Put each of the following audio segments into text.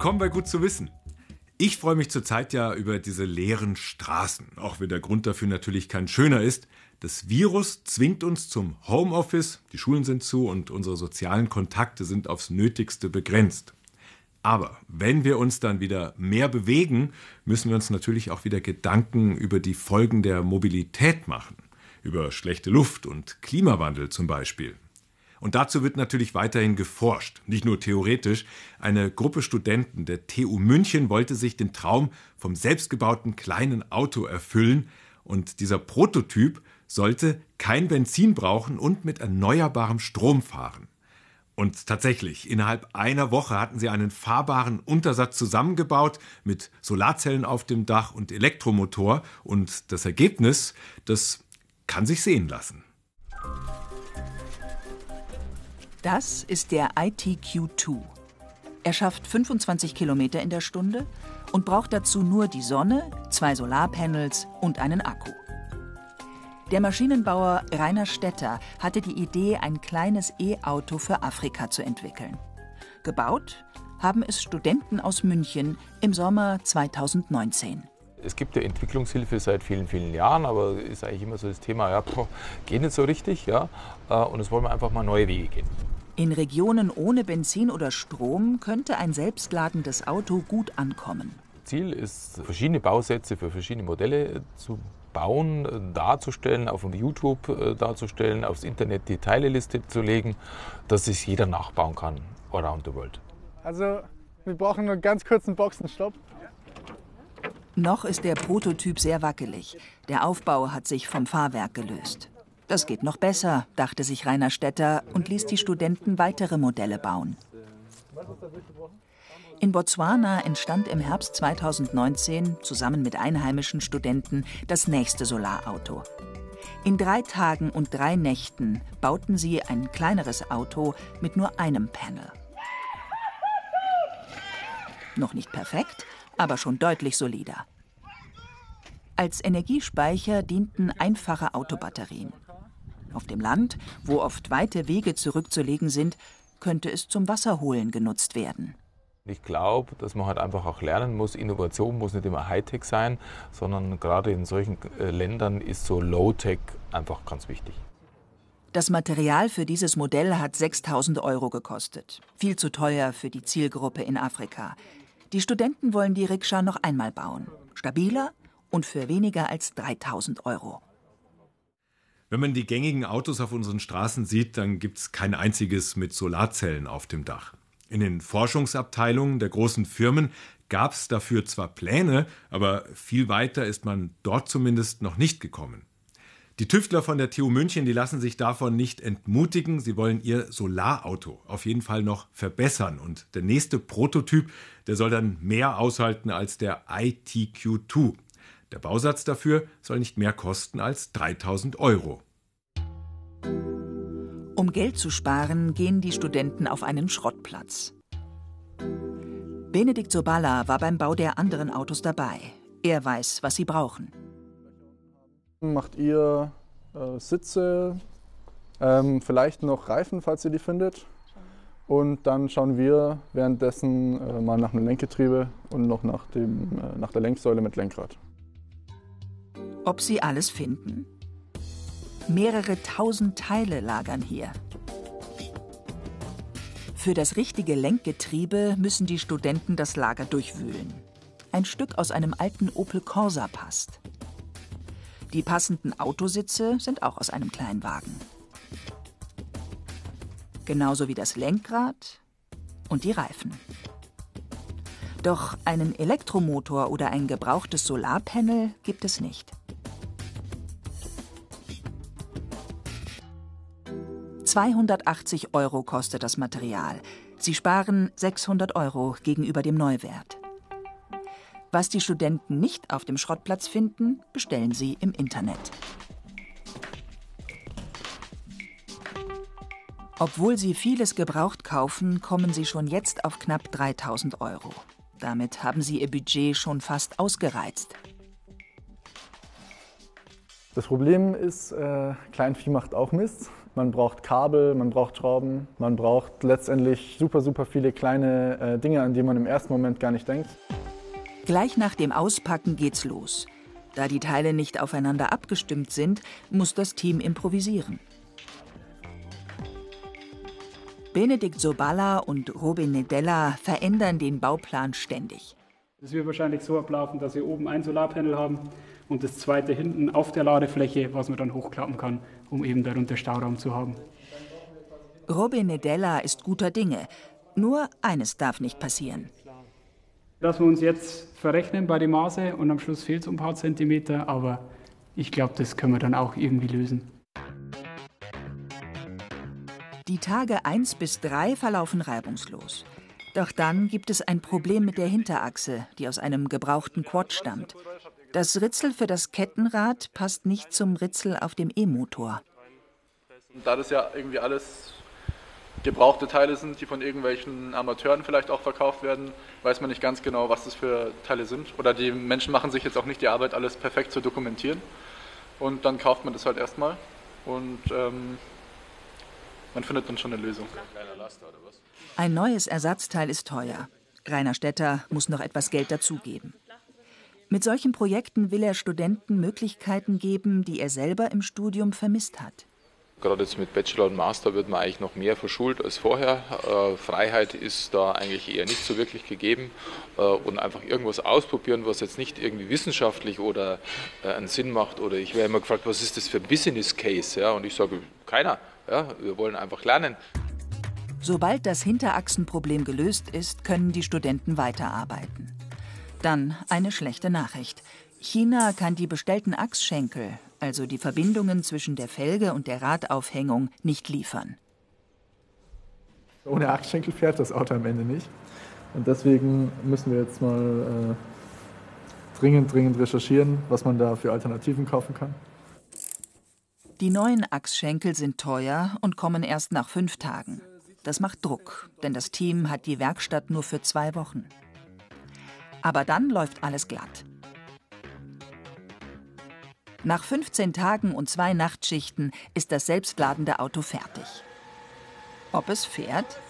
Willkommen bei Gut zu wissen. Ich freue mich zurzeit ja über diese leeren Straßen, auch wenn der Grund dafür natürlich kein schöner ist. Das Virus zwingt uns zum Homeoffice, die Schulen sind zu und unsere sozialen Kontakte sind aufs Nötigste begrenzt. Aber wenn wir uns dann wieder mehr bewegen, müssen wir uns natürlich auch wieder Gedanken über die Folgen der Mobilität machen, über schlechte Luft und Klimawandel zum Beispiel. Und dazu wird natürlich weiterhin geforscht, nicht nur theoretisch. Eine Gruppe Studenten der TU München wollte sich den Traum vom selbstgebauten kleinen Auto erfüllen. Und dieser Prototyp sollte kein Benzin brauchen und mit erneuerbarem Strom fahren. Und tatsächlich, innerhalb einer Woche hatten sie einen fahrbaren Untersatz zusammengebaut mit Solarzellen auf dem Dach und Elektromotor. Und das Ergebnis, das kann sich sehen lassen. Das ist der ITQ2. Er schafft 25 Kilometer in der Stunde und braucht dazu nur die Sonne, zwei Solarpanels und einen Akku. Der Maschinenbauer Rainer Stetter hatte die Idee, ein kleines E-Auto für Afrika zu entwickeln. Gebaut haben es Studenten aus München im Sommer 2019. Es gibt ja Entwicklungshilfe seit vielen, vielen Jahren, aber ist eigentlich immer so das Thema, ja, boah, geht nicht so richtig, ja. Äh, und es wollen wir einfach mal neue Wege gehen. In Regionen ohne Benzin oder Strom könnte ein selbstladendes Auto gut ankommen. Ziel ist, verschiedene Bausätze für verschiedene Modelle zu bauen, darzustellen, auf YouTube äh, darzustellen, aufs Internet die Teileliste zu legen, dass es jeder nachbauen kann, around the world. Also, wir brauchen nur einen ganz kurzen Boxenstopp. Noch ist der Prototyp sehr wackelig. Der Aufbau hat sich vom Fahrwerk gelöst. Das geht noch besser, dachte sich Rainer Stetter und ließ die Studenten weitere Modelle bauen. In Botswana entstand im Herbst 2019 zusammen mit einheimischen Studenten das nächste Solarauto. In drei Tagen und drei Nächten bauten sie ein kleineres Auto mit nur einem Panel. Noch nicht perfekt, aber schon deutlich solider. Als Energiespeicher dienten einfache Autobatterien. Auf dem Land, wo oft weite Wege zurückzulegen sind, könnte es zum Wasserholen genutzt werden. Ich glaube, dass man halt einfach auch lernen muss, Innovation muss nicht immer Hightech sein, sondern gerade in solchen äh, Ländern ist so Low-Tech einfach ganz wichtig. Das Material für dieses Modell hat 6000 Euro gekostet. Viel zu teuer für die Zielgruppe in Afrika. Die Studenten wollen die Rikscha noch einmal bauen. Stabiler und für weniger als 3000 Euro. Wenn man die gängigen Autos auf unseren Straßen sieht, dann gibt es kein einziges mit Solarzellen auf dem Dach. In den Forschungsabteilungen der großen Firmen gab es dafür zwar Pläne, aber viel weiter ist man dort zumindest noch nicht gekommen. Die Tüftler von der TU München, die lassen sich davon nicht entmutigen. Sie wollen ihr Solarauto auf jeden Fall noch verbessern. Und der nächste Prototyp, der soll dann mehr aushalten als der ITQ2. Der Bausatz dafür soll nicht mehr kosten als 3000 Euro. Um Geld zu sparen, gehen die Studenten auf einen Schrottplatz. Benedikt Sobala war beim Bau der anderen Autos dabei. Er weiß, was sie brauchen macht ihr äh, Sitze, ähm, vielleicht noch Reifen, falls ihr die findet. Und dann schauen wir währenddessen äh, mal nach einem Lenkgetriebe und noch nach, dem, äh, nach der Lenksäule mit Lenkrad. Ob sie alles finden? Mehrere tausend Teile lagern hier. Für das richtige Lenkgetriebe müssen die Studenten das Lager durchwühlen. Ein Stück aus einem alten Opel Corsa passt. Die passenden Autositze sind auch aus einem Kleinwagen. Genauso wie das Lenkrad und die Reifen. Doch einen Elektromotor oder ein gebrauchtes Solarpanel gibt es nicht. 280 Euro kostet das Material. Sie sparen 600 Euro gegenüber dem Neuwert. Was die Studenten nicht auf dem Schrottplatz finden, bestellen sie im Internet. Obwohl sie vieles gebraucht kaufen, kommen sie schon jetzt auf knapp 3000 Euro. Damit haben sie ihr Budget schon fast ausgereizt. Das Problem ist, äh, Kleinvieh macht auch Mist. Man braucht Kabel, man braucht Schrauben, man braucht letztendlich super, super viele kleine äh, Dinge, an die man im ersten Moment gar nicht denkt. Gleich nach dem Auspacken geht's los. Da die Teile nicht aufeinander abgestimmt sind, muss das Team improvisieren. Benedikt Soballa und Robin Nedella verändern den Bauplan ständig. Es wird wahrscheinlich so ablaufen, dass wir oben ein Solarpanel haben und das zweite hinten auf der Ladefläche, was man dann hochklappen kann, um eben darunter Stauraum zu haben. Robin Nedella ist guter Dinge. Nur eines darf nicht passieren. Dass wir uns jetzt verrechnen bei den Maße und am Schluss fehlt es um ein paar Zentimeter, aber ich glaube, das können wir dann auch irgendwie lösen. Die Tage 1 bis 3 verlaufen reibungslos. Doch dann gibt es ein Problem mit der Hinterachse, die aus einem gebrauchten Quad stammt. Das Ritzel für das Kettenrad passt nicht zum Ritzel auf dem E-Motor. Da das ja irgendwie alles gebrauchte Teile sind, die von irgendwelchen Amateuren vielleicht auch verkauft werden, weiß man nicht ganz genau, was das für Teile sind. Oder die Menschen machen sich jetzt auch nicht die Arbeit, alles perfekt zu dokumentieren. Und dann kauft man das halt erstmal und ähm, man findet dann schon eine Lösung. Ein neues Ersatzteil ist teuer. Rainer Stetter muss noch etwas Geld dazugeben. Mit solchen Projekten will er Studenten Möglichkeiten geben, die er selber im Studium vermisst hat. Gerade jetzt mit Bachelor und Master wird man eigentlich noch mehr verschult als vorher. Äh, Freiheit ist da eigentlich eher nicht so wirklich gegeben. Äh, und einfach irgendwas ausprobieren, was jetzt nicht irgendwie wissenschaftlich oder äh, einen Sinn macht. Oder ich werde immer gefragt, was ist das für ein Business Case? Ja, und ich sage, keiner. Ja, wir wollen einfach lernen. Sobald das Hinterachsenproblem gelöst ist, können die Studenten weiterarbeiten. Dann eine schlechte Nachricht. China kann die bestellten Achsschenkel, also die Verbindungen zwischen der Felge und der Radaufhängung, nicht liefern. Ohne Achsschenkel fährt das Auto am Ende nicht. Und deswegen müssen wir jetzt mal äh, dringend, dringend recherchieren, was man da für Alternativen kaufen kann. Die neuen Achsschenkel sind teuer und kommen erst nach fünf Tagen. Das macht Druck, denn das Team hat die Werkstatt nur für zwei Wochen. Aber dann läuft alles glatt. Nach 15 Tagen und zwei Nachtschichten ist das selbstladende Auto fertig. Ob es fährt?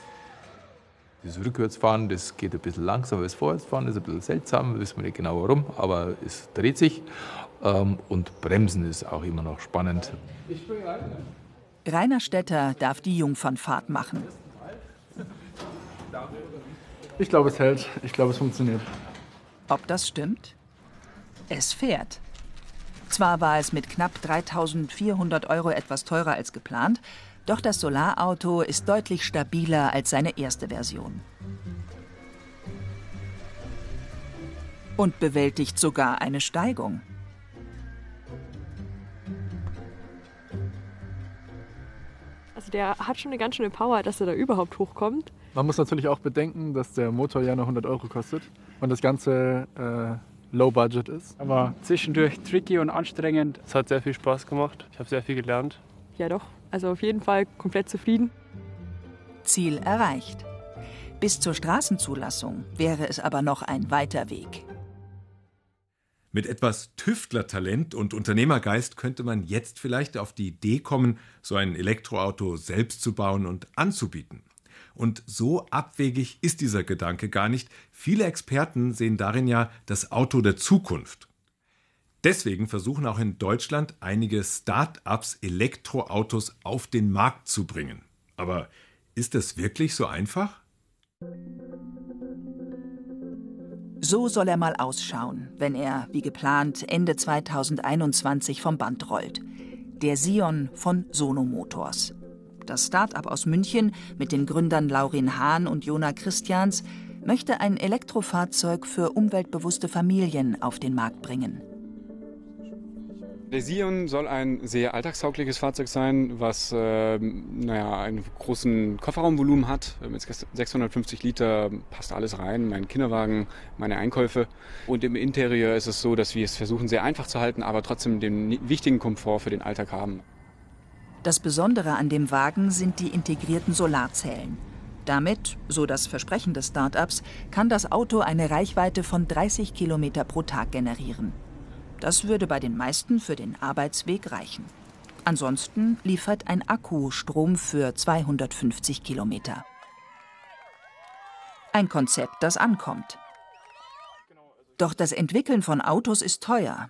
Das Rückwärtsfahren, das geht ein bisschen langsamer als Vorwärtsfahren, ist ein bisschen seltsam, wissen wir nicht genau warum, aber es dreht sich. Ähm, und Bremsen ist auch immer noch spannend. Rainer Stetter darf die Jungfernfahrt machen. Ich glaube, es hält. Ich glaube, es funktioniert. Ob das stimmt? Es fährt. Zwar war es mit knapp 3400 Euro etwas teurer als geplant, doch das Solarauto ist deutlich stabiler als seine erste Version. Und bewältigt sogar eine Steigung. Also der hat schon eine ganz schöne Power, dass er da überhaupt hochkommt. Man muss natürlich auch bedenken, dass der Motor ja nur 100 Euro kostet und das Ganze äh, Low Budget ist. Aber zwischendurch tricky und anstrengend. Es hat sehr viel Spaß gemacht. Ich habe sehr viel gelernt. Ja doch, also auf jeden Fall komplett zufrieden. Ziel erreicht. Bis zur Straßenzulassung wäre es aber noch ein weiter Weg. Mit etwas Tüftlertalent und Unternehmergeist könnte man jetzt vielleicht auf die Idee kommen, so ein Elektroauto selbst zu bauen und anzubieten. Und so abwegig ist dieser Gedanke gar nicht. Viele Experten sehen darin ja das Auto der Zukunft. Deswegen versuchen auch in Deutschland einige Start-ups Elektroautos auf den Markt zu bringen. Aber ist das wirklich so einfach? So soll er mal ausschauen, wenn er, wie geplant, Ende 2021 vom Band rollt. Der Sion von Sono Motors. Das Start-up aus München mit den Gründern Laurin Hahn und Jona Christians möchte ein Elektrofahrzeug für umweltbewusste Familien auf den Markt bringen. Der Sion soll ein sehr alltagstaugliches Fahrzeug sein, was äh, naja, einen großen Kofferraumvolumen hat. Mit 650 Liter passt alles rein, mein Kinderwagen, meine Einkäufe. Und im Interieur ist es so, dass wir es versuchen sehr einfach zu halten, aber trotzdem den wichtigen Komfort für den Alltag haben. Das Besondere an dem Wagen sind die integrierten Solarzellen. Damit, so das Versprechen des Startups, kann das Auto eine Reichweite von 30 Kilometer pro Tag generieren. Das würde bei den meisten für den Arbeitsweg reichen. Ansonsten liefert ein Akku Strom für 250 Kilometer. Ein Konzept, das ankommt. Doch das Entwickeln von Autos ist teuer.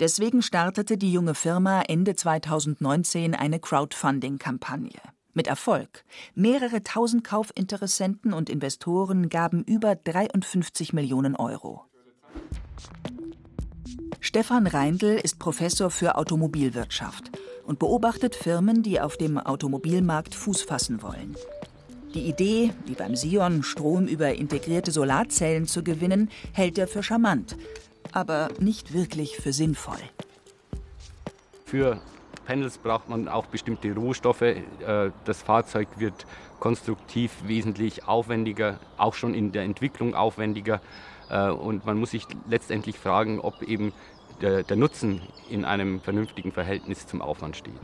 Deswegen startete die junge Firma Ende 2019 eine Crowdfunding-Kampagne. Mit Erfolg. Mehrere tausend Kaufinteressenten und Investoren gaben über 53 Millionen Euro. Stefan Reindl ist Professor für Automobilwirtschaft und beobachtet Firmen, die auf dem Automobilmarkt Fuß fassen wollen. Die Idee, wie beim Sion Strom über integrierte Solarzellen zu gewinnen, hält er für charmant, aber nicht wirklich für sinnvoll. Für Panels braucht man auch bestimmte Rohstoffe. Äh, das Fahrzeug wird konstruktiv wesentlich aufwendiger, auch schon in der Entwicklung aufwendiger. Äh, und man muss sich letztendlich fragen, ob eben der, der Nutzen in einem vernünftigen Verhältnis zum Aufwand steht.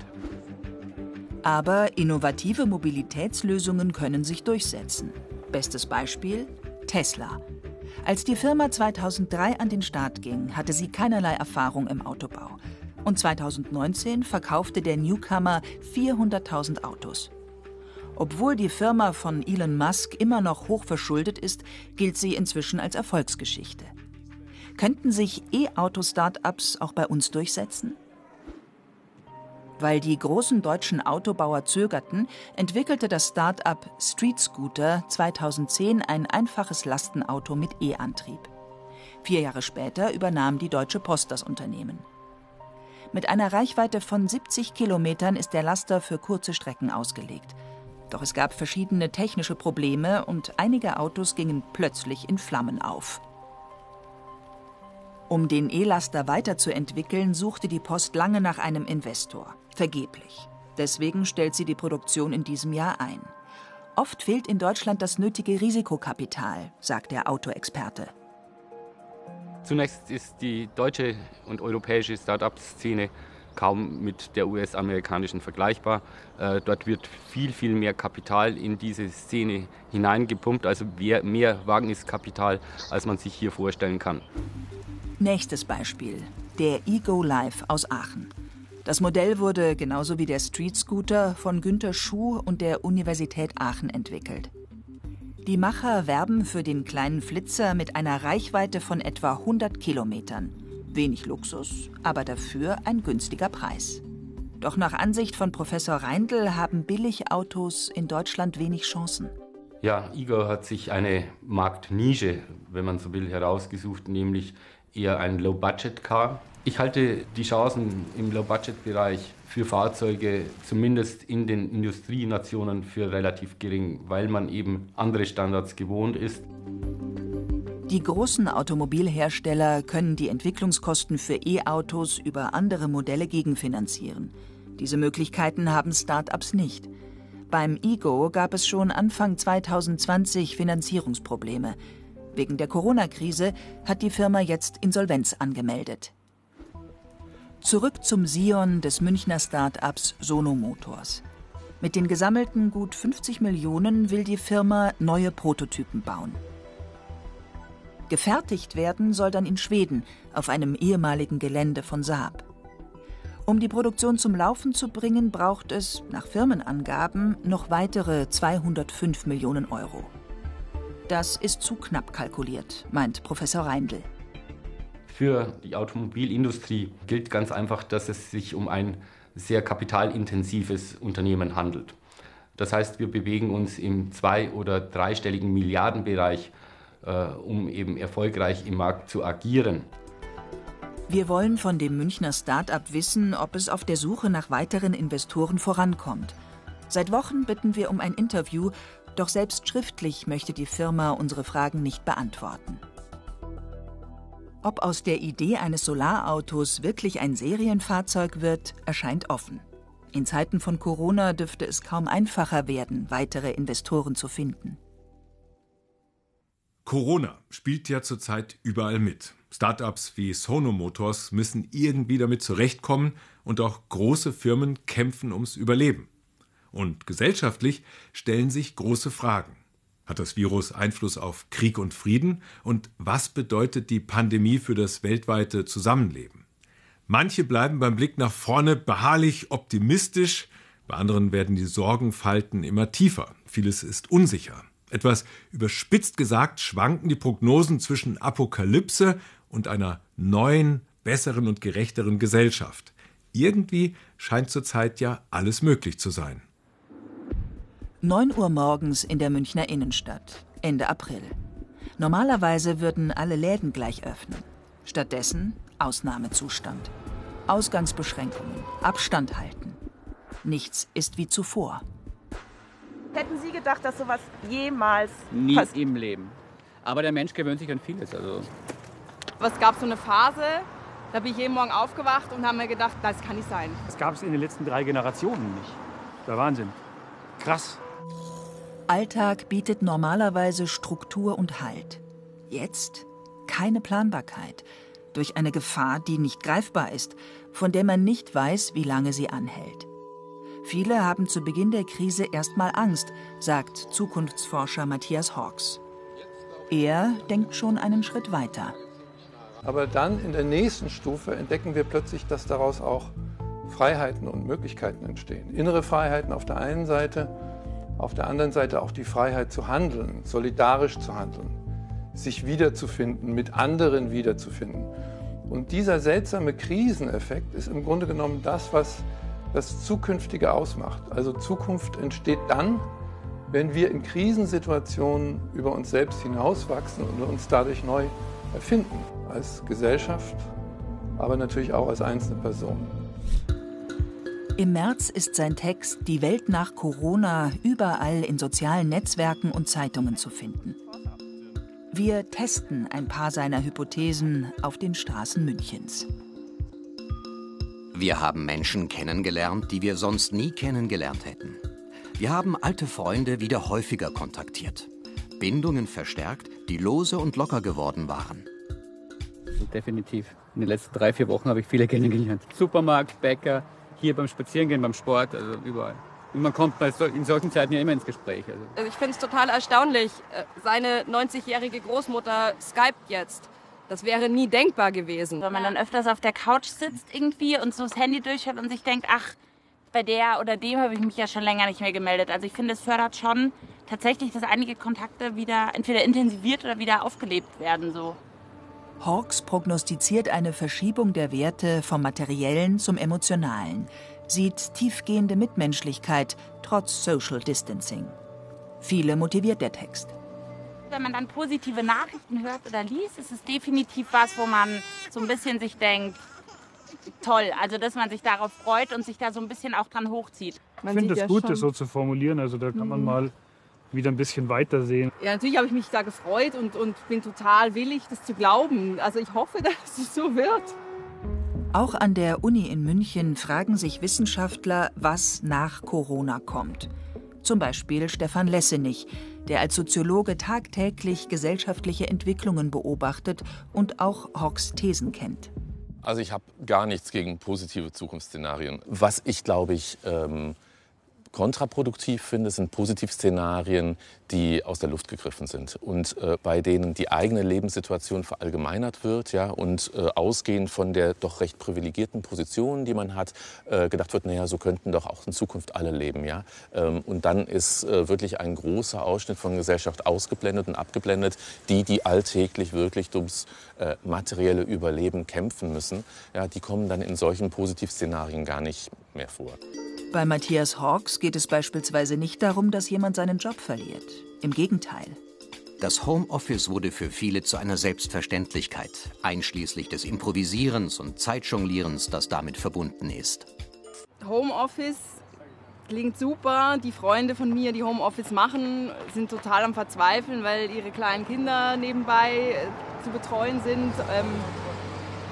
Aber innovative Mobilitätslösungen können sich durchsetzen. Bestes Beispiel Tesla. Als die Firma 2003 an den Start ging, hatte sie keinerlei Erfahrung im Autobau. Und 2019 verkaufte der Newcomer 400.000 Autos. Obwohl die Firma von Elon Musk immer noch hoch verschuldet ist, gilt sie inzwischen als Erfolgsgeschichte. Könnten sich E-Auto-Startups auch bei uns durchsetzen? Weil die großen deutschen Autobauer zögerten, entwickelte das Start-up Street Scooter 2010 ein einfaches Lastenauto mit E-Antrieb. Vier Jahre später übernahm die Deutsche Post das Unternehmen. Mit einer Reichweite von 70 Kilometern ist der Laster für kurze Strecken ausgelegt. Doch es gab verschiedene technische Probleme und einige Autos gingen plötzlich in Flammen auf. Um den E-Laster weiterzuentwickeln, suchte die Post lange nach einem Investor. Vergeblich. Deswegen stellt sie die Produktion in diesem Jahr ein. Oft fehlt in Deutschland das nötige Risikokapital, sagt der Autoexperte. Zunächst ist die deutsche und europäische Start-up-Szene kaum mit der US-amerikanischen vergleichbar. Äh, dort wird viel, viel mehr Kapital in diese Szene hineingepumpt, also mehr, mehr Wagniskapital, als man sich hier vorstellen kann. Nächstes Beispiel: der Ego Live aus Aachen. Das Modell wurde genauso wie der Street Scooter von Günter Schuh und der Universität Aachen entwickelt. Die Macher werben für den kleinen Flitzer mit einer Reichweite von etwa 100 Kilometern. Wenig Luxus, aber dafür ein günstiger Preis. Doch nach Ansicht von Professor Reindl haben Billigautos in Deutschland wenig Chancen. Ja, Igor hat sich eine Marktnische, wenn man so will, herausgesucht, nämlich eher ein Low-Budget-Car. Ich halte die Chancen im Low-Budget-Bereich für Fahrzeuge zumindest in den Industrienationen für relativ gering, weil man eben andere Standards gewohnt ist. Die großen Automobilhersteller können die Entwicklungskosten für E-Autos über andere Modelle gegenfinanzieren. Diese Möglichkeiten haben Start-ups nicht. Beim Ego gab es schon Anfang 2020 Finanzierungsprobleme. Wegen der Corona-Krise hat die Firma jetzt Insolvenz angemeldet. Zurück zum Sion des Münchner Start-ups Sono Motors. Mit den gesammelten gut 50 Millionen will die Firma neue Prototypen bauen. Gefertigt werden soll dann in Schweden auf einem ehemaligen Gelände von Saab. Um die Produktion zum Laufen zu bringen, braucht es, nach Firmenangaben, noch weitere 205 Millionen Euro. Das ist zu knapp kalkuliert, meint Professor Reindl. Für die Automobilindustrie gilt ganz einfach, dass es sich um ein sehr kapitalintensives Unternehmen handelt. Das heißt, wir bewegen uns im zwei- oder dreistelligen Milliardenbereich, äh, um eben erfolgreich im Markt zu agieren. Wir wollen von dem Münchner Start-up wissen, ob es auf der Suche nach weiteren Investoren vorankommt. Seit Wochen bitten wir um ein Interview doch selbst schriftlich möchte die Firma unsere Fragen nicht beantworten. Ob aus der Idee eines Solarautos wirklich ein Serienfahrzeug wird, erscheint offen. In Zeiten von Corona dürfte es kaum einfacher werden, weitere Investoren zu finden. Corona spielt ja zurzeit überall mit. Startups wie Sono Motors müssen irgendwie damit zurechtkommen und auch große Firmen kämpfen ums Überleben. Und gesellschaftlich stellen sich große Fragen. Hat das Virus Einfluss auf Krieg und Frieden? Und was bedeutet die Pandemie für das weltweite Zusammenleben? Manche bleiben beim Blick nach vorne beharrlich optimistisch, bei anderen werden die Sorgenfalten immer tiefer. Vieles ist unsicher. Etwas überspitzt gesagt schwanken die Prognosen zwischen Apokalypse und einer neuen, besseren und gerechteren Gesellschaft. Irgendwie scheint zurzeit ja alles möglich zu sein. 9 Uhr morgens in der Münchner Innenstadt, Ende April. Normalerweise würden alle Läden gleich öffnen. Stattdessen Ausnahmezustand. Ausgangsbeschränkungen, Abstand halten. Nichts ist wie zuvor. Hätten Sie gedacht, dass sowas jemals Nie passiert? im Leben. Aber der Mensch gewöhnt sich an vieles. Also Es gab so eine Phase, da bin ich jeden Morgen aufgewacht und habe mir gedacht, das kann nicht sein. Das gab es in den letzten drei Generationen nicht. Der Wahnsinn. Krass. Alltag bietet normalerweise Struktur und Halt. Jetzt keine Planbarkeit. Durch eine Gefahr, die nicht greifbar ist, von der man nicht weiß, wie lange sie anhält. Viele haben zu Beginn der Krise erstmal Angst, sagt Zukunftsforscher Matthias Hawks. Er denkt schon einen Schritt weiter. Aber dann in der nächsten Stufe entdecken wir plötzlich, dass daraus auch Freiheiten und Möglichkeiten entstehen. Innere Freiheiten auf der einen Seite, auf der anderen Seite auch die Freiheit zu handeln, solidarisch zu handeln, sich wiederzufinden, mit anderen wiederzufinden. Und dieser seltsame Kriseneffekt ist im Grunde genommen das, was das Zukünftige ausmacht. Also Zukunft entsteht dann, wenn wir in Krisensituationen über uns selbst hinauswachsen und uns dadurch neu erfinden, als Gesellschaft, aber natürlich auch als einzelne Person. Im März ist sein Text Die Welt nach Corona überall in sozialen Netzwerken und Zeitungen zu finden. Wir testen ein paar seiner Hypothesen auf den Straßen Münchens. Wir haben Menschen kennengelernt, die wir sonst nie kennengelernt hätten. Wir haben alte Freunde wieder häufiger kontaktiert. Bindungen verstärkt, die lose und locker geworden waren. definitiv. In den letzten drei, vier Wochen habe ich viele kennengelernt. Supermarkt, Bäcker, hier beim Spazierengehen, beim Sport, also überall. Und man kommt bei so, in solchen Zeiten ja immer ins Gespräch. Also. Also ich finde es total erstaunlich. Äh, Seine 90-jährige Großmutter skypt jetzt. Das wäre nie denkbar gewesen. Wenn man dann öfters auf der Couch sitzt irgendwie und so das Handy durchhört und sich denkt, ach, bei der oder dem habe ich mich ja schon länger nicht mehr gemeldet. Also ich finde, es fördert schon tatsächlich, dass einige Kontakte wieder entweder intensiviert oder wieder aufgelebt werden. So. Hawks prognostiziert eine Verschiebung der Werte vom Materiellen zum Emotionalen, sieht tiefgehende Mitmenschlichkeit trotz Social Distancing. Viele motiviert der Text. Wenn man dann positive Nachrichten hört oder liest, ist es definitiv was, wo man so ein bisschen sich denkt, toll, also dass man sich darauf freut und sich da so ein bisschen auch dran hochzieht. Ich finde es gut, das so zu formulieren. Also da kann man mal wieder ein bisschen weitersehen. Ja, natürlich habe ich mich da gefreut und, und bin total willig, das zu glauben. Also ich hoffe, dass es so wird. Auch an der Uni in München fragen sich Wissenschaftler, was nach Corona kommt. Zum Beispiel Stefan Lessenich, der als Soziologe tagtäglich gesellschaftliche Entwicklungen beobachtet und auch Hawks Thesen kennt. Also ich habe gar nichts gegen positive Zukunftsszenarien. Was ich, glaube ich, ähm, kontraproduktiv finde, sind Positivszenarien, die aus der Luft gegriffen sind und äh, bei denen die eigene Lebenssituation verallgemeinert wird ja, und äh, ausgehend von der doch recht privilegierten Position, die man hat, äh, gedacht wird, naja, so könnten doch auch in Zukunft alle leben. Ja? Ähm, und dann ist äh, wirklich ein großer Ausschnitt von Gesellschaft ausgeblendet und abgeblendet, die, die alltäglich wirklich ums äh, materielle Überleben kämpfen müssen, ja, die kommen dann in solchen Positivszenarien gar nicht mehr vor. Bei Matthias Hawks geht es beispielsweise nicht darum, dass jemand seinen Job verliert. Im Gegenteil. Das Homeoffice wurde für viele zu einer Selbstverständlichkeit, einschließlich des Improvisierens und Zeitjonglierens, das damit verbunden ist. Homeoffice klingt super. Die Freunde von mir, die Homeoffice machen, sind total am Verzweifeln, weil ihre kleinen Kinder nebenbei äh, zu betreuen sind. Ähm,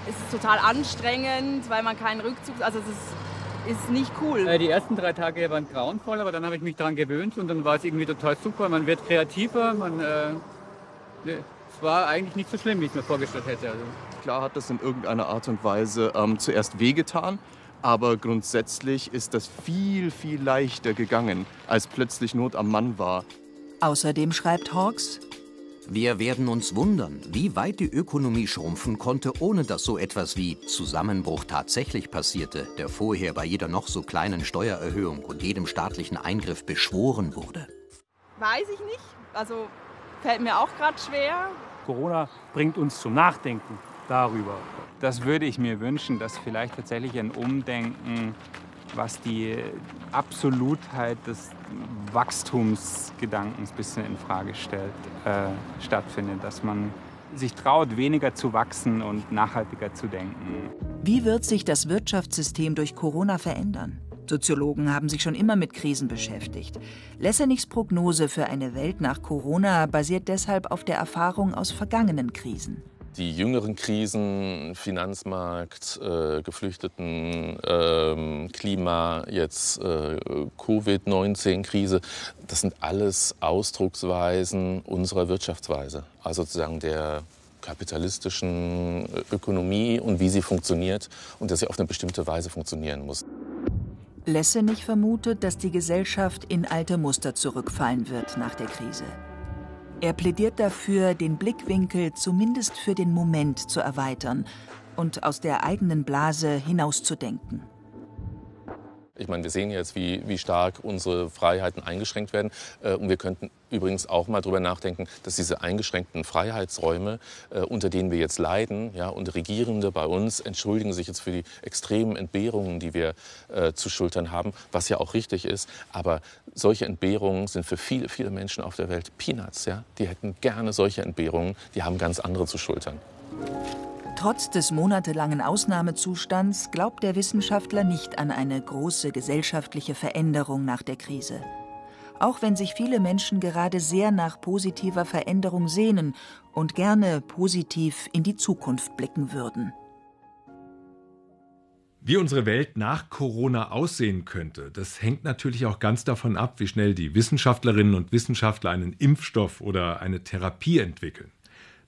es ist total anstrengend, weil man keinen Rückzug, also es ist ist nicht cool. Äh, Die ersten drei Tage waren grauenvoll, aber dann habe ich mich daran gewöhnt und dann war es irgendwie total super. Man wird kreativer, man, äh, ne, es war eigentlich nicht so schlimm, wie ich es mir vorgestellt hätte. Also. Klar hat das in irgendeiner Art und Weise ähm, zuerst wehgetan, aber grundsätzlich ist das viel, viel leichter gegangen, als plötzlich Not am Mann war. Außerdem schreibt Hawks, Wir werden uns wundern, wie weit die Ökonomie schrumpfen konnte, ohne dass so etwas wie Zusammenbruch tatsächlich passierte, der vorher bei jeder noch so kleinen Steuererhöhung und jedem staatlichen Eingriff beschworen wurde. Weiß ich nicht. Also fällt mir auch gerade schwer. Corona bringt uns zum Nachdenken darüber. Das würde ich mir wünschen, dass vielleicht tatsächlich ein Umdenken, was die Absolutheit des Wachstumsgedankens ein bisschen in Frage stellt, äh, stattfindet. Dass man sich traut, weniger zu wachsen und nachhaltiger zu denken. Wie wird sich das Wirtschaftssystem durch Corona verändern? Soziologen haben sich schon immer mit Krisen beschäftigt. Lessenichs Prognose für eine Welt nach Corona basiert deshalb auf der Erfahrung aus vergangenen Krisen. Die jüngeren Krisen, Finanzmarkt, äh, Geflüchteten, äh, Klima, jetzt äh, Covid-19-Krise, das sind alles Ausdrucksweisen unserer Wirtschaftsweise. Also sozusagen der kapitalistischen Ökonomie und wie sie funktioniert und dass sie auf eine bestimmte Weise funktionieren muss. Lessenich vermutet, dass die Gesellschaft in alte Muster zurückfallen wird nach der Krise. Er plädiert dafür, den Blickwinkel zumindest für den Moment zu erweitern und aus der eigenen Blase hinauszudenken. Ich meine, wir sehen jetzt, wie, wie stark unsere Freiheiten eingeschränkt werden. Äh, und wir könnten übrigens auch mal darüber nachdenken, dass diese eingeschränkten Freiheitsräume, äh, unter denen wir jetzt leiden, ja, und Regierende bei uns entschuldigen sich jetzt für die extremen Entbehrungen, die wir äh, zu schultern haben, was ja auch richtig ist. Aber solche Entbehrungen sind für viele, viele Menschen auf der Welt Peanuts. Ja? Die hätten gerne solche Entbehrungen, die haben ganz andere zu schultern. Trotz des monatelangen Ausnahmezustands glaubt der Wissenschaftler nicht an eine große gesellschaftliche Veränderung nach der Krise. Auch wenn sich viele Menschen gerade sehr nach positiver Veränderung sehnen und gerne positiv in die Zukunft blicken würden. Wie unsere Welt nach Corona aussehen könnte, das hängt natürlich auch ganz davon ab, wie schnell die Wissenschaftlerinnen und Wissenschaftler einen Impfstoff oder eine Therapie entwickeln.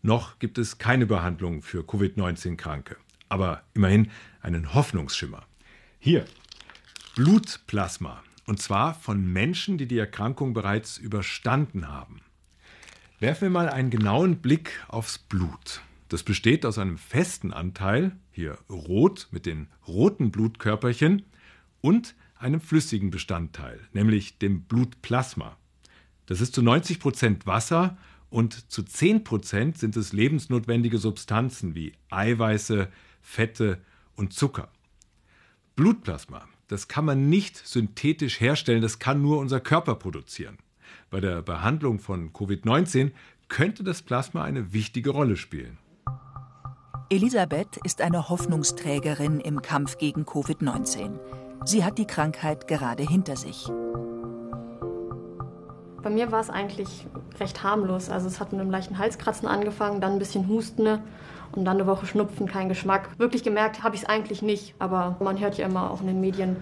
Noch gibt es keine Behandlung für Covid-19-Kranke, aber immerhin einen Hoffnungsschimmer. Hier, Blutplasma, und zwar von Menschen, die die Erkrankung bereits überstanden haben. Werfen wir mal einen genauen Blick aufs Blut. Das besteht aus einem festen Anteil, hier rot mit den roten Blutkörperchen, und einem flüssigen Bestandteil, nämlich dem Blutplasma. Das ist zu 90 Prozent Wasser und zu 10 Prozent sind es lebensnotwendige Substanzen wie Eiweiße, Fette und Zucker. Blutplasma, das kann man nicht synthetisch herstellen, das kann nur unser Körper produzieren. Bei der Behandlung von Covid-19 könnte das Plasma eine wichtige Rolle spielen. Elisabeth ist eine Hoffnungsträgerin im Kampf gegen Covid-19. Sie hat die Krankheit gerade hinter sich. Bei mir war es eigentlich recht harmlos. Also es hat mit einem leichten Halskratzen angefangen, dann ein bisschen Husten und dann eine Woche Schnupfen, kein Geschmack. Wirklich gemerkt habe ich es eigentlich nicht, aber man hört ja immer auch in den Medien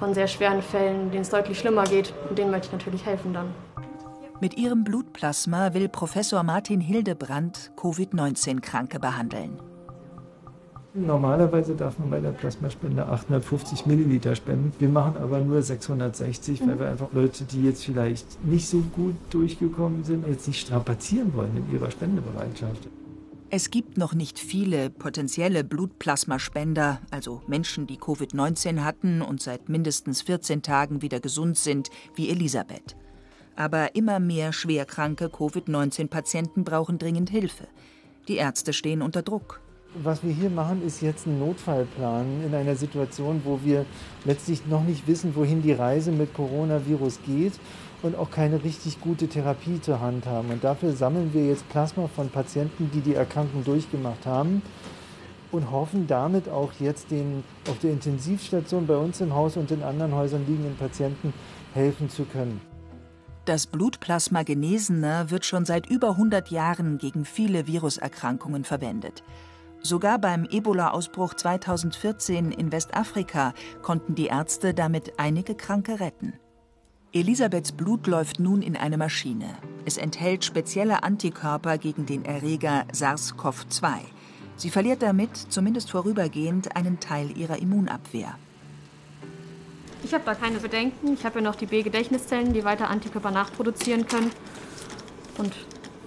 von sehr schweren Fällen, denen es deutlich schlimmer geht und denen möchte ich natürlich helfen dann. Mit ihrem Blutplasma will Professor Martin Hildebrand Covid-19-Kranke behandeln. Normalerweise darf man bei der Plasmaspende 850 Milliliter spenden. Wir machen aber nur 660, weil wir einfach Leute, die jetzt vielleicht nicht so gut durchgekommen sind, jetzt nicht strapazieren wollen in ihrer Spendebereitschaft. Es gibt noch nicht viele potenzielle Blutplasmaspender, also Menschen, die Covid-19 hatten und seit mindestens 14 Tagen wieder gesund sind, wie Elisabeth. Aber immer mehr schwerkranke Covid-19-Patienten brauchen dringend Hilfe. Die Ärzte stehen unter Druck. Was wir hier machen, ist jetzt ein Notfallplan in einer Situation, wo wir letztlich noch nicht wissen, wohin die Reise mit Coronavirus geht und auch keine richtig gute Therapie zur Hand haben. Und dafür sammeln wir jetzt Plasma von Patienten, die die Erkrankung durchgemacht haben und hoffen damit auch jetzt den auf der Intensivstation bei uns im Haus und in anderen Häusern liegenden Patienten helfen zu können. Das Blutplasma Genesener wird schon seit über 100 Jahren gegen viele Viruserkrankungen verwendet. Sogar beim Ebola-Ausbruch 2014 in Westafrika konnten die Ärzte damit einige Kranke retten. Elisabeths Blut läuft nun in eine Maschine. Es enthält spezielle Antikörper gegen den Erreger SARS-CoV-2. Sie verliert damit, zumindest vorübergehend, einen Teil ihrer Immunabwehr. Ich habe da keine Bedenken. Ich habe ja noch die B-Gedächtniszellen, die weiter Antikörper nachproduzieren können. Und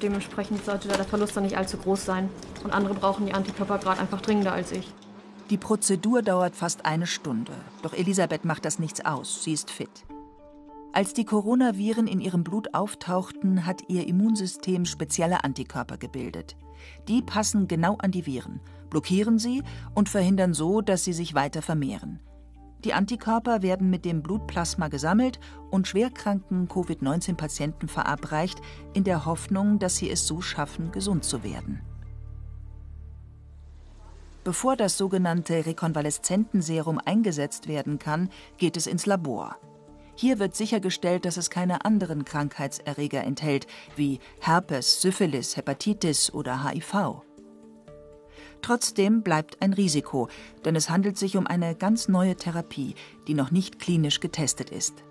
dementsprechend sollte der Verlust dann nicht allzu groß sein. Und andere brauchen die Antikörper gerade einfach dringender als ich. Die Prozedur dauert fast eine Stunde. Doch Elisabeth macht das nichts aus. Sie ist fit. Als die Coronaviren in ihrem Blut auftauchten, hat ihr Immunsystem spezielle Antikörper gebildet. Die passen genau an die Viren, blockieren sie und verhindern so, dass sie sich weiter vermehren. Die Antikörper werden mit dem Blutplasma gesammelt und schwerkranken Covid-19-Patienten verabreicht, in der Hoffnung, dass sie es so schaffen, gesund zu werden. Bevor das sogenannte Rekonvaleszentenserum eingesetzt werden kann, geht es ins Labor. Hier wird sichergestellt, dass es keine anderen Krankheitserreger enthält, wie Herpes, Syphilis, Hepatitis oder HIV. Trotzdem bleibt ein Risiko, denn es handelt sich um eine ganz neue Therapie, die noch nicht klinisch getestet ist.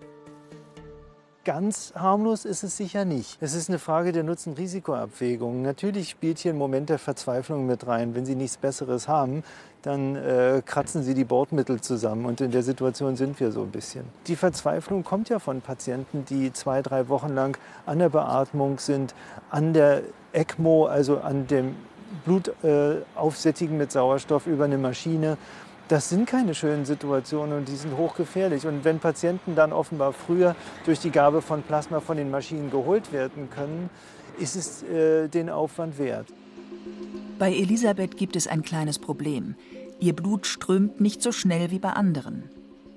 Ganz harmlos ist es sicher nicht. Es ist eine Frage der Nutzen-Risiko-Abwägung. Natürlich spielt hier ein Moment der Verzweiflung mit rein. Wenn Sie nichts Besseres haben, dann äh, kratzen Sie die Bordmittel zusammen. Und in der Situation sind wir so ein bisschen. Die Verzweiflung kommt ja von Patienten, die zwei, drei Wochen lang an der Beatmung sind, an der ECMO, also an dem Blut äh, aufsättigen mit Sauerstoff über eine Maschine. Das sind keine schönen Situationen und die sind hochgefährlich. Und wenn Patienten dann offenbar früher durch die Gabe von Plasma von den Maschinen geholt werden können, ist es äh, den Aufwand wert. Bei Elisabeth gibt es ein kleines Problem. Ihr Blut strömt nicht so schnell wie bei anderen.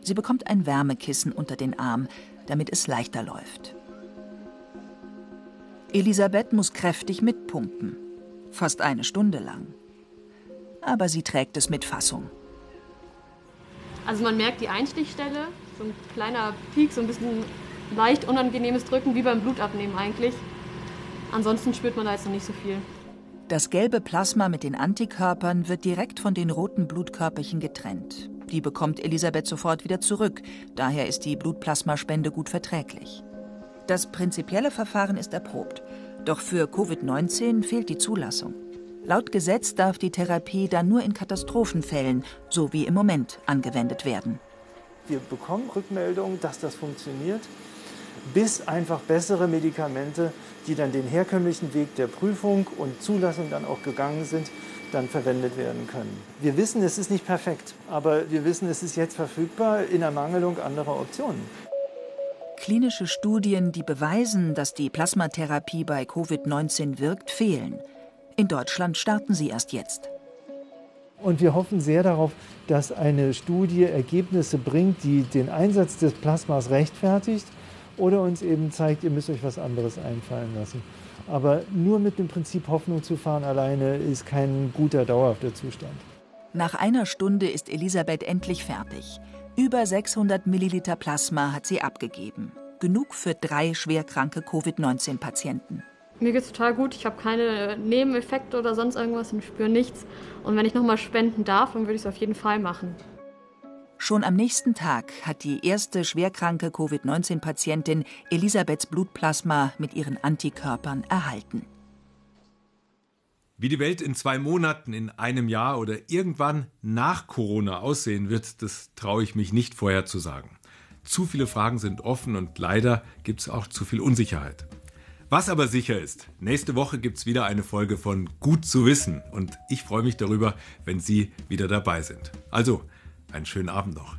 Sie bekommt ein Wärmekissen unter den Arm, damit es leichter läuft. Elisabeth muss kräftig mitpumpen fast eine Stunde lang. Aber sie trägt es mit Fassung. Also man merkt die Einstichstelle, so ein kleiner Peak, so ein bisschen leicht unangenehmes Drücken, wie beim Blutabnehmen eigentlich. Ansonsten spürt man da jetzt noch nicht so viel. Das gelbe Plasma mit den Antikörpern wird direkt von den roten Blutkörperchen getrennt. Die bekommt Elisabeth sofort wieder zurück, daher ist die Blutplasmaspende gut verträglich. Das prinzipielle Verfahren ist erprobt. Doch für Covid-19 fehlt die Zulassung. Laut Gesetz darf die Therapie dann nur in Katastrophenfällen, so wie im Moment, angewendet werden. Wir bekommen Rückmeldungen, dass das funktioniert, bis einfach bessere Medikamente, die dann den herkömmlichen Weg der Prüfung und Zulassung dann auch gegangen sind, dann verwendet werden können. Wir wissen, es ist nicht perfekt, aber wir wissen, es ist jetzt verfügbar in Ermangelung anderer Optionen. Klinische Studien, die beweisen, dass die Plasmatherapie bei Covid-19 wirkt, fehlen. In Deutschland starten sie erst jetzt. Und wir hoffen sehr darauf, dass eine Studie Ergebnisse bringt, die den Einsatz des Plasmas rechtfertigt oder uns eben zeigt, ihr müsst euch was anderes einfallen lassen. Aber nur mit dem Prinzip Hoffnung zu fahren alleine ist kein guter, dauerhafter Zustand. Nach einer Stunde ist Elisabeth endlich fertig. Über 600 Milliliter Plasma hat sie abgegeben. Genug für drei schwerkranke Covid-19-Patienten. Mir geht es total gut. Ich habe keine Nebeneffekte oder sonst irgendwas und spüre nichts. Und wenn ich nochmal spenden darf, dann würde ich es auf jeden Fall machen. Schon am nächsten Tag hat die erste schwerkranke Covid-19-Patientin Elisabeths Blutplasma mit ihren Antikörpern erhalten. Wie die Welt in zwei Monaten, in einem Jahr oder irgendwann nach Corona aussehen wird, das traue ich mich nicht vorherzusagen. Zu viele Fragen sind offen und leider gibt es auch zu viel Unsicherheit. Was aber sicher ist, nächste Woche gibt es wieder eine Folge von Gut zu wissen und ich freue mich darüber, wenn Sie wieder dabei sind. Also, einen schönen Abend noch.